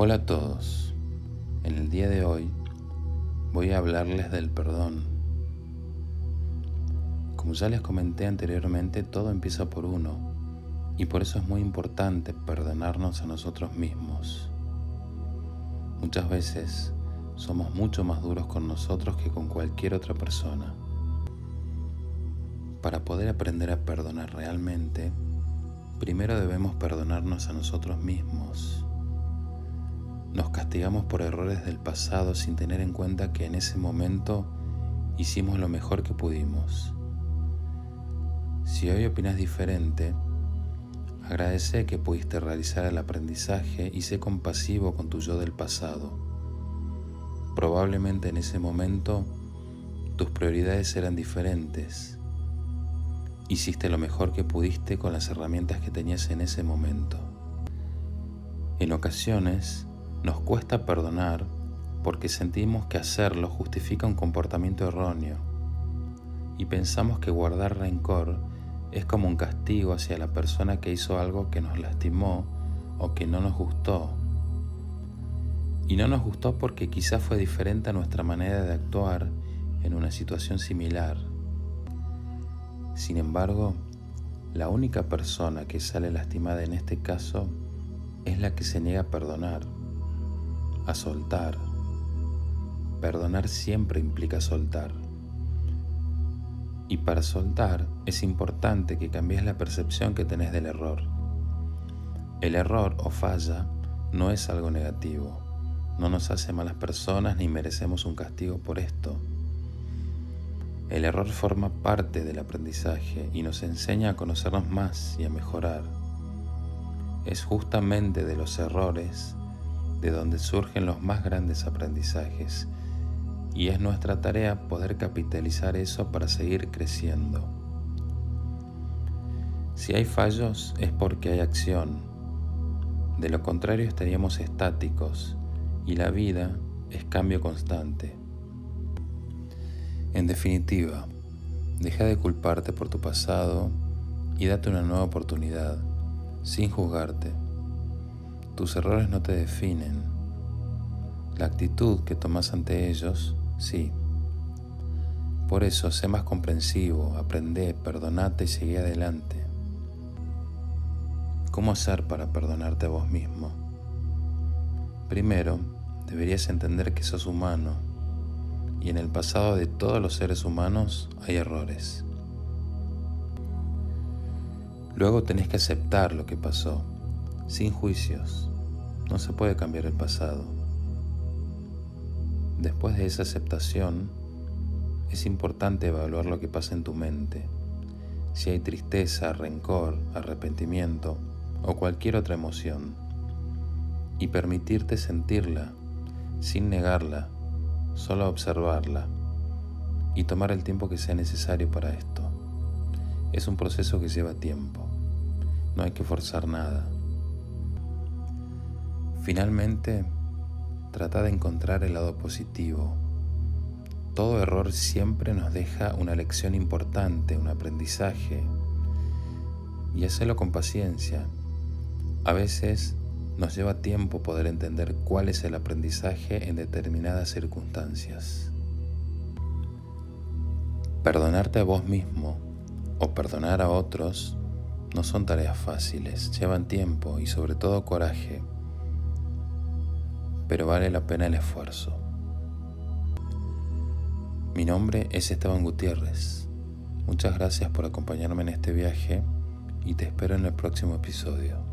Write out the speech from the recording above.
Hola a todos. En el día de hoy voy a hablarles del perdón. Como ya les comenté anteriormente, todo empieza por uno y por eso es muy importante perdonarnos a nosotros mismos. Muchas veces somos mucho más duros con nosotros que con cualquier otra persona. Para poder aprender a perdonar realmente, primero debemos perdonarnos a nosotros mismos castigamos por errores del pasado sin tener en cuenta que en ese momento hicimos lo mejor que pudimos. Si hoy opinas diferente, agradece que pudiste realizar el aprendizaje y sé compasivo con tu yo del pasado. Probablemente en ese momento tus prioridades eran diferentes. Hiciste lo mejor que pudiste con las herramientas que tenías en ese momento. En ocasiones, nos cuesta perdonar porque sentimos que hacerlo justifica un comportamiento erróneo y pensamos que guardar rencor es como un castigo hacia la persona que hizo algo que nos lastimó o que no nos gustó. Y no nos gustó porque quizás fue diferente a nuestra manera de actuar en una situación similar. Sin embargo, la única persona que sale lastimada en este caso es la que se niega a perdonar a soltar. Perdonar siempre implica soltar. Y para soltar es importante que cambies la percepción que tenés del error. El error o falla no es algo negativo. No nos hace malas personas ni merecemos un castigo por esto. El error forma parte del aprendizaje y nos enseña a conocernos más y a mejorar. Es justamente de los errores de donde surgen los más grandes aprendizajes y es nuestra tarea poder capitalizar eso para seguir creciendo. Si hay fallos es porque hay acción, de lo contrario estaríamos estáticos y la vida es cambio constante. En definitiva, deja de culparte por tu pasado y date una nueva oportunidad, sin juzgarte. Tus errores no te definen. La actitud que tomas ante ellos, sí. Por eso, sé más comprensivo, aprende, perdonate y sigue adelante. ¿Cómo hacer para perdonarte a vos mismo? Primero, deberías entender que sos humano y en el pasado de todos los seres humanos hay errores. Luego tenés que aceptar lo que pasó sin juicios. No se puede cambiar el pasado. Después de esa aceptación, es importante evaluar lo que pasa en tu mente. Si hay tristeza, rencor, arrepentimiento o cualquier otra emoción. Y permitirte sentirla, sin negarla, solo observarla y tomar el tiempo que sea necesario para esto. Es un proceso que lleva tiempo. No hay que forzar nada. Finalmente, trata de encontrar el lado positivo. Todo error siempre nos deja una lección importante, un aprendizaje. Y hacerlo con paciencia. A veces nos lleva tiempo poder entender cuál es el aprendizaje en determinadas circunstancias. Perdonarte a vos mismo o perdonar a otros no son tareas fáciles, llevan tiempo y sobre todo coraje pero vale la pena el esfuerzo. Mi nombre es Esteban Gutiérrez. Muchas gracias por acompañarme en este viaje y te espero en el próximo episodio.